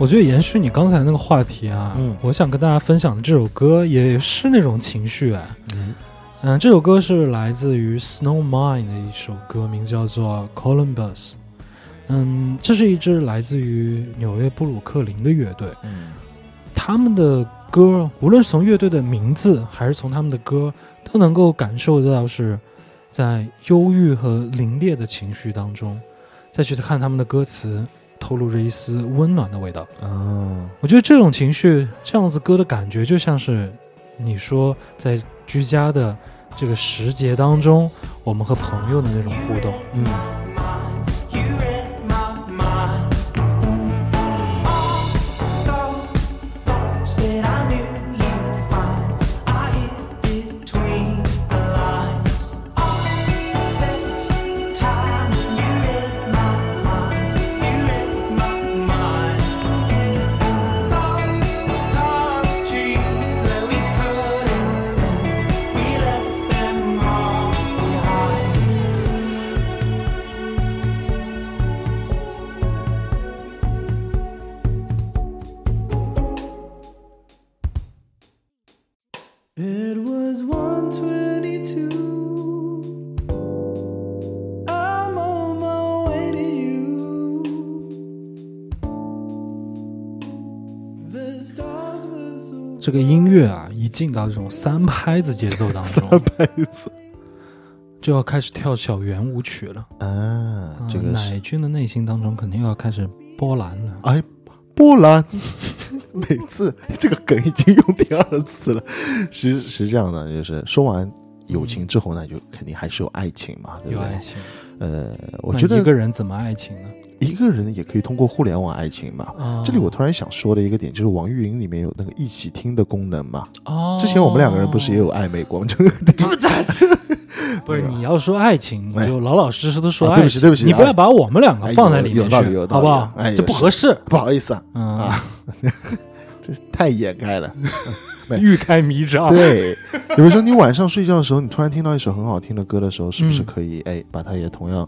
S1: 我觉得延续你刚才那个话题啊，
S5: 嗯
S1: 我想跟大家分享的这首歌也是那种情绪哎。
S5: 嗯
S1: 嗯，这首歌是来自于 Snowmine 的一首歌，名字叫做 Columbus。嗯，这是一支来自于纽约布鲁克林的乐队，
S5: 嗯
S1: 他们的歌，无论是从乐队的名字，还是从他们的歌，都能够感受到是在忧郁和凌冽的情绪当中，再去看他们的歌词，透露着一丝温暖的味道。
S5: 哦，
S1: 我觉得这种情绪，这样子歌的感觉，就像是你说在居家的这个时节当中，我们和朋友的那种互动。
S5: 嗯
S1: 这个音乐啊，一进到这种三拍子节奏当中，三
S5: 拍子
S1: 就要开始跳小圆舞曲了。
S5: 啊，这个
S1: 嗯奶
S5: 是
S1: 君的内心当中肯定又要开始波澜了。
S5: 哎，波兰，每次这个梗已经用第二次了。是是这样的，就是说完友情之后呢，就肯定还是有爱情嘛，对不对？
S1: 有爱情，
S5: 呃，我觉得
S1: 一个人怎么爱情呢？
S5: 一个人也可以通过互联网爱情嘛。
S1: 啊
S5: 这里我突然想说的一个点，就是网易云里面有那个一起听的功能嘛。
S1: 哦，
S5: 之前我们两个人不是也有暧昧过吗？这个
S1: 不是 你要说爱情，你就老老实实的说
S2: 啊
S1: 爱情。
S2: 对不起对不起
S1: 你不要把我们两个
S2: 哎
S1: 放在里面去好不好？
S2: 哎
S1: 这不合适。
S2: 不好意思啊，
S1: 嗯，
S2: 啊 这太掩盖了。
S1: 欲开弥彰。
S2: 对，比如说你晚上睡觉的时候，你突然听到一首很好听的歌的时候，是不是
S1: 嗯
S2: 可以哎把它也同样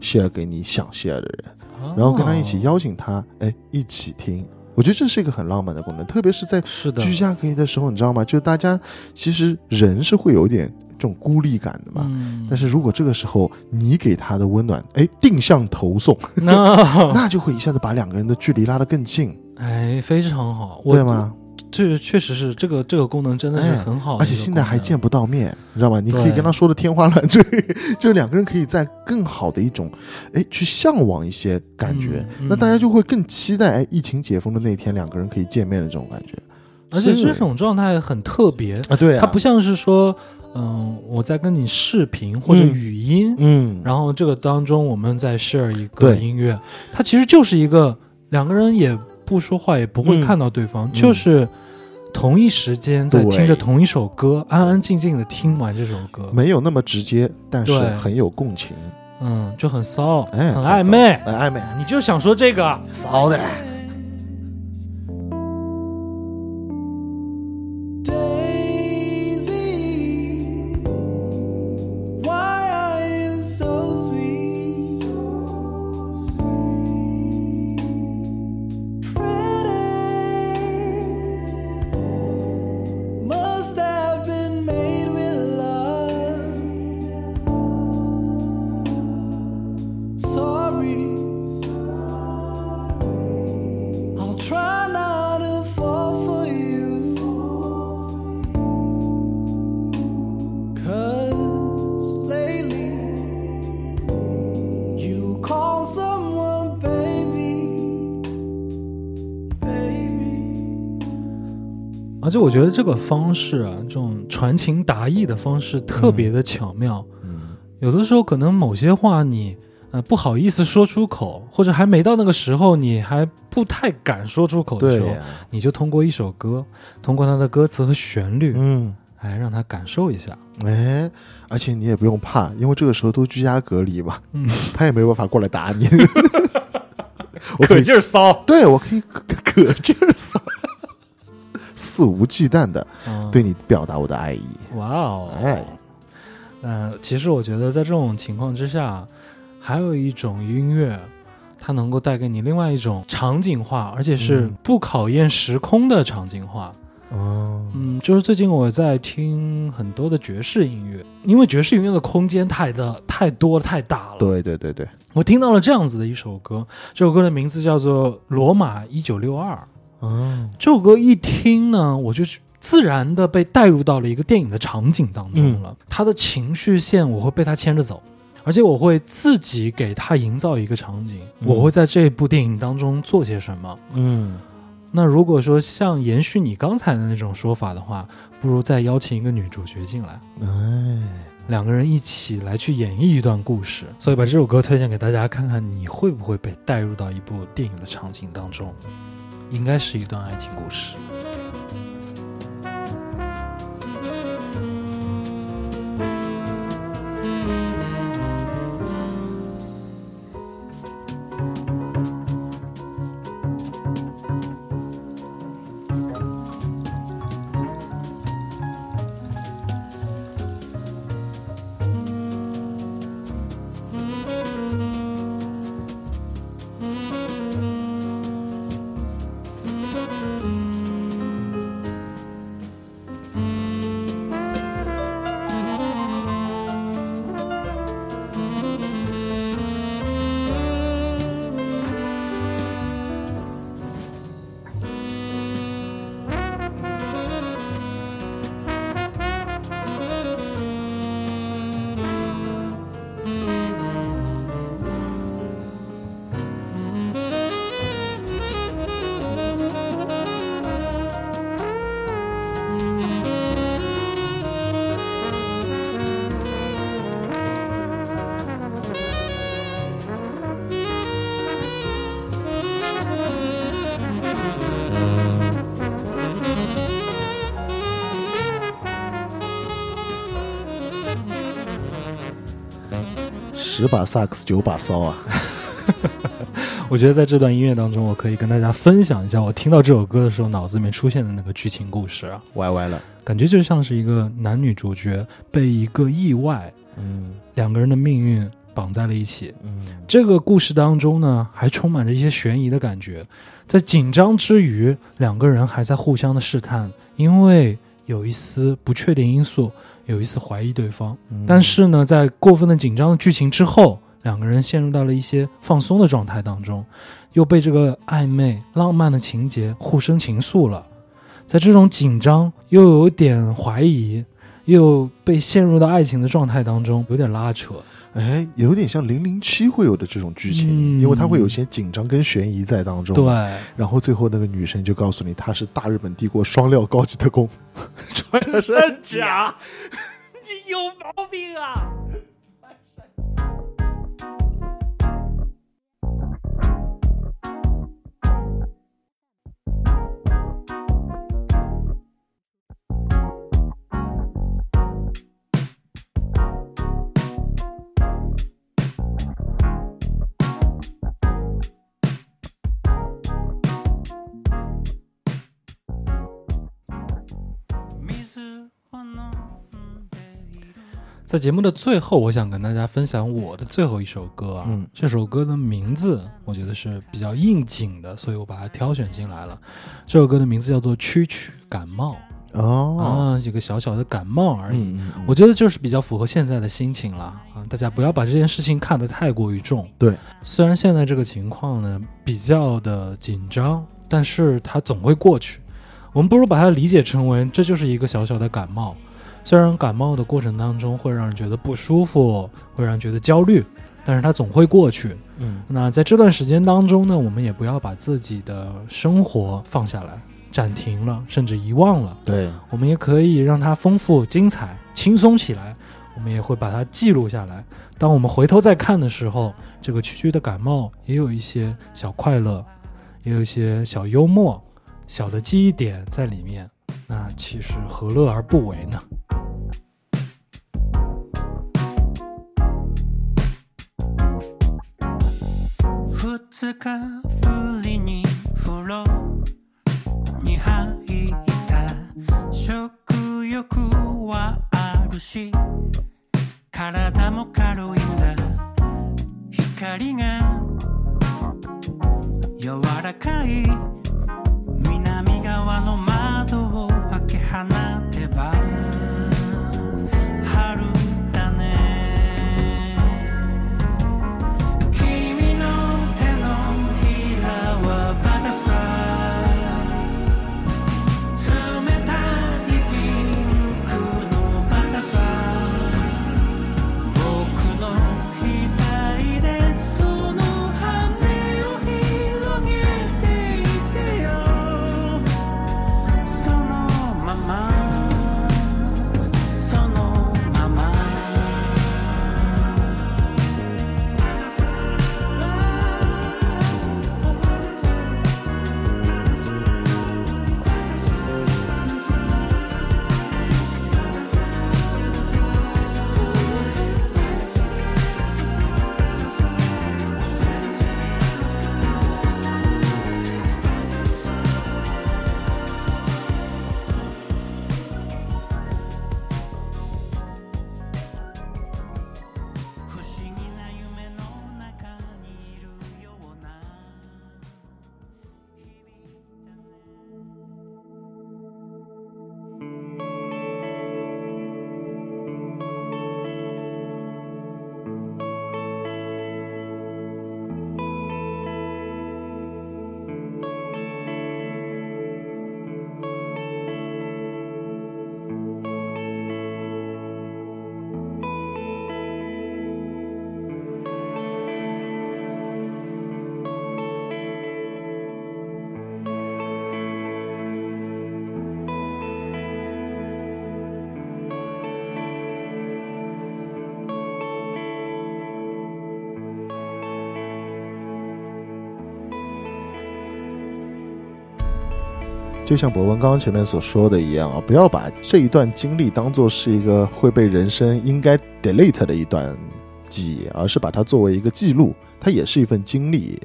S2: share 给你想 share 的人，
S1: 哦，
S2: 然后跟他一起邀请他哎一起听？我觉得这是一个很浪漫的功能，特别是在，居家隔离的时候，你知道吗？就大家其实人是会有点这种孤立感的嘛。
S1: 嗯，
S2: 但是如果这个时候你给他的温暖，哎，定向投送，
S1: 那
S2: 那就会一下子把两个人的距离拉得更近，
S1: 哎非常好，我
S2: 对？吗？
S1: 这确实是这个这个功能真的是
S2: 哎
S1: 很好
S2: 而且现在还见不到面，你知道吗？你可以跟他说的天花乱坠，就两个人可以在更好的一种，哎，去向往一些感觉，
S1: 嗯嗯
S2: 那大家就会更期待，哎，疫情解封的那天两个人可以见面的这种感觉。
S1: 而且这种状态很特别，
S2: 啊，对啊，
S1: 它不像是说，嗯，我在跟你视频或者
S2: 嗯
S1: 语音，
S2: 嗯，
S1: 然后这个当中我们在 share 一个音乐，它其实就是一个两个人也不说话，也不会
S2: 嗯
S1: 看到对方，就是同一时间在听着同一首歌，安安静静的听完这首歌，
S2: 没有那么直接，但是很有共情，
S1: 嗯，就很骚，
S2: 哎，
S1: 很暧昧，
S2: 很，暧昧，
S1: 你就想说这个骚的。且我觉得这个方式啊，这种传情达意的方式特别的巧妙。
S2: 嗯，
S1: 有的时候可能某些话你呃不好意思说出口，或者还没到那个时候，你还不太敢说出口的时候，你就通过一首歌，通过它的歌词和旋律，
S2: 嗯，
S1: 哎，让他感受一下。
S2: 哎，而且你也不用怕，因为这个时候都居家隔离嘛，
S1: 嗯，
S2: 他也没有办法过来打你。我可以
S1: 劲儿骚，
S2: 对我可以可可劲儿骚，肆无忌惮的
S1: 嗯
S2: 对你表达我的爱意。
S1: 哇哦，
S2: 哎，
S1: 呃，其实我觉得在这种情况之下，还有一种音乐，它能够带给你另外一种场景化，而且是
S2: 嗯
S1: 不考验时空的场景化。
S2: 哦，
S1: 嗯，就是最近我在听很多的爵士音乐，因为爵士音乐的空间太大、太多、太大了。，
S2: 对对对对，
S1: 我听到了这样子的一首歌，这首歌的名字叫做《罗马一九六二》。
S2: 哦，
S1: 这首歌一听呢，我就自然的被带入到了一个电影的场景当中了。他的情绪线我会被他牵着走，而且我会自己给他营造一个场景，
S2: 嗯
S1: 我会在这部电影当中做些什么。
S2: 嗯，
S1: 那如果说像延续你刚才的那种说法的话，不如再邀请一个女主角进来，
S2: 哎，
S1: 两个人一起来去演绎一段故事。所以把这首歌推荐给大家，看看你会不会被带入到一部电影的场景当中，应该是一段爱情故事。
S2: 把萨克斯九把骚啊！
S1: 我觉得在这段音乐当中，我可以跟大家分享一下我听到这首歌的时候脑子里面出现的那个剧情故事啊，
S2: 歪歪了，
S1: 感觉就像是一个男女主角被一个意外，
S2: 嗯
S1: 两个人的命运绑在了一起。
S2: 嗯，
S1: 这个故事当中呢，还充满着一些悬疑的感觉。在紧张之余，两个人还在互相的试探，因为有一丝不确定因素，有一丝怀疑对方。
S2: 嗯
S1: 但是呢，在过分的紧张的剧情之后，两个人陷入到了一些放松的状态当中，又被这个暧昧浪漫的情节互生情愫了。在这种紧张又有点怀疑，又被陷入到爱情的状态当中，有点拉扯。
S2: 哎，有点像零零七会有的这种剧情，
S1: 嗯
S2: 因为它会有些紧张跟悬疑在当中。
S1: 对，，
S2: 然后最后那个女生就告诉你，她是大日本帝国双料高级特工，穿山甲。
S1: 你有毛病啊！在节目的最后，我想跟大家分享我的最后一首歌啊。
S2: 嗯
S1: 这首歌的名字我觉得是比较应景的，所以我把它挑选进来了。这首歌的名字叫做《蛐蛐感冒》
S2: 哦，
S1: 啊，一个小小的感冒而已。我觉得就是比较符合现在的心情了啊！大家不要把这件事情看得太过于重。
S2: 对，
S1: 虽然现在这个情况呢比较的紧张，但是它总会过去。我们不如把它理解成为这就是一个小小的感冒。虽然感冒的过程当中会让人觉得不舒服，会让人觉得焦虑，但是它总会过去。
S2: 嗯
S1: 那在这段时间当中呢，我们也不要把自己的生活放下来，暂停了，甚至遗忘了。
S2: 对，
S1: 我们也可以让它丰富、精彩、轻松起来。我们也会把它记录下来。当我们回头再看的时候，这个区区的感冒也有一些小快乐，也有一些小幽默、小的记忆点在里面。那其实何乐而不为呢？
S8: 二
S2: 就像博文刚刚前面所说的一样啊，不要把这一段经历当做是一个会被人生应该 delete 的一段记忆，而是把它作为一个记录，它也是一份经历，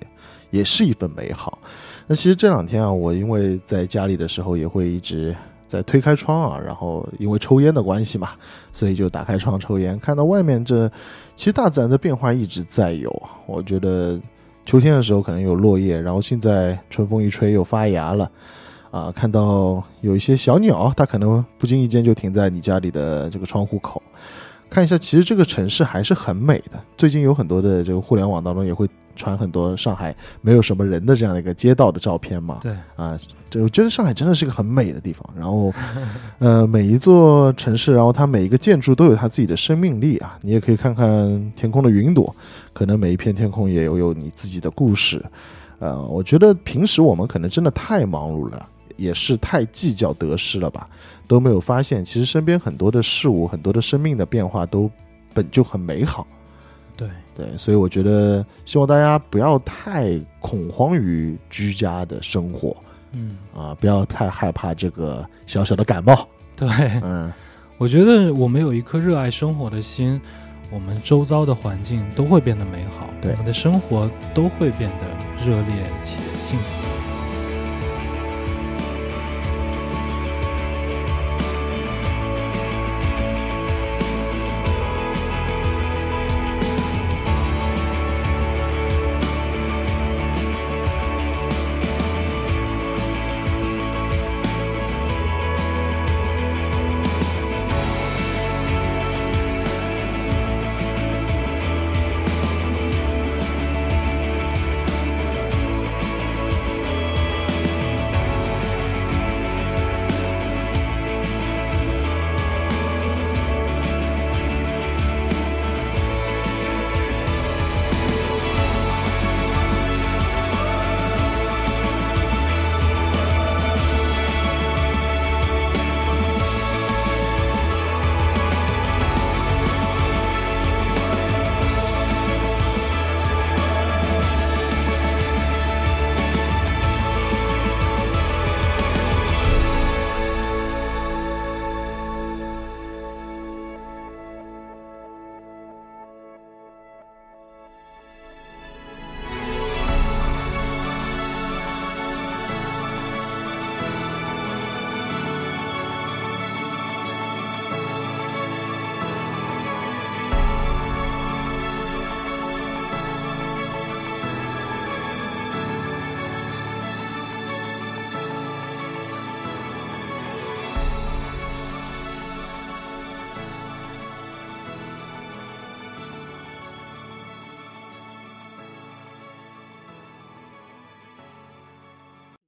S2: 也是一份美好。那其实这两天啊，我因为在家里的时候也会一直在推开窗啊，然后因为抽烟的关系嘛，所以就打开窗抽烟，看到外面这其实大自然的变化一直在有。我觉得秋天的时候可能有落叶，然后现在春风一吹又发芽了。啊，看到有一些小鸟，它可能不经意间就停在你家里的这个窗户口，看一下，其实这个城市还是很美的。最近有很多的这个互联网当中也会传很多上海没有什么人的这样的一个街道的照片嘛。
S1: 对，
S2: 啊，这我觉得上海真的是个很美的地方。然后，呃，每一座城市，然后它每一个建筑都有它自己的生命力啊。你也可以看看天空的云朵，可能每一片天空也有有你自己的故事。呃，我觉得平时我们可能真的太忙碌了。也是太计较得失了吧，都没有发现，其实身边很多的事物、很多的生命的变化都本就很美好。
S1: 对。
S2: 对，所以我觉得希望大家不要太恐慌于居家的生活，
S1: 嗯。
S2: 啊，不要太害怕这个小小的感冒。
S1: 对，
S2: 嗯，
S1: 我觉得我们有一颗热爱生活的心，我们周遭的环境都会变得美好，
S2: 对。
S1: 我们的生活都会变得热烈且幸福。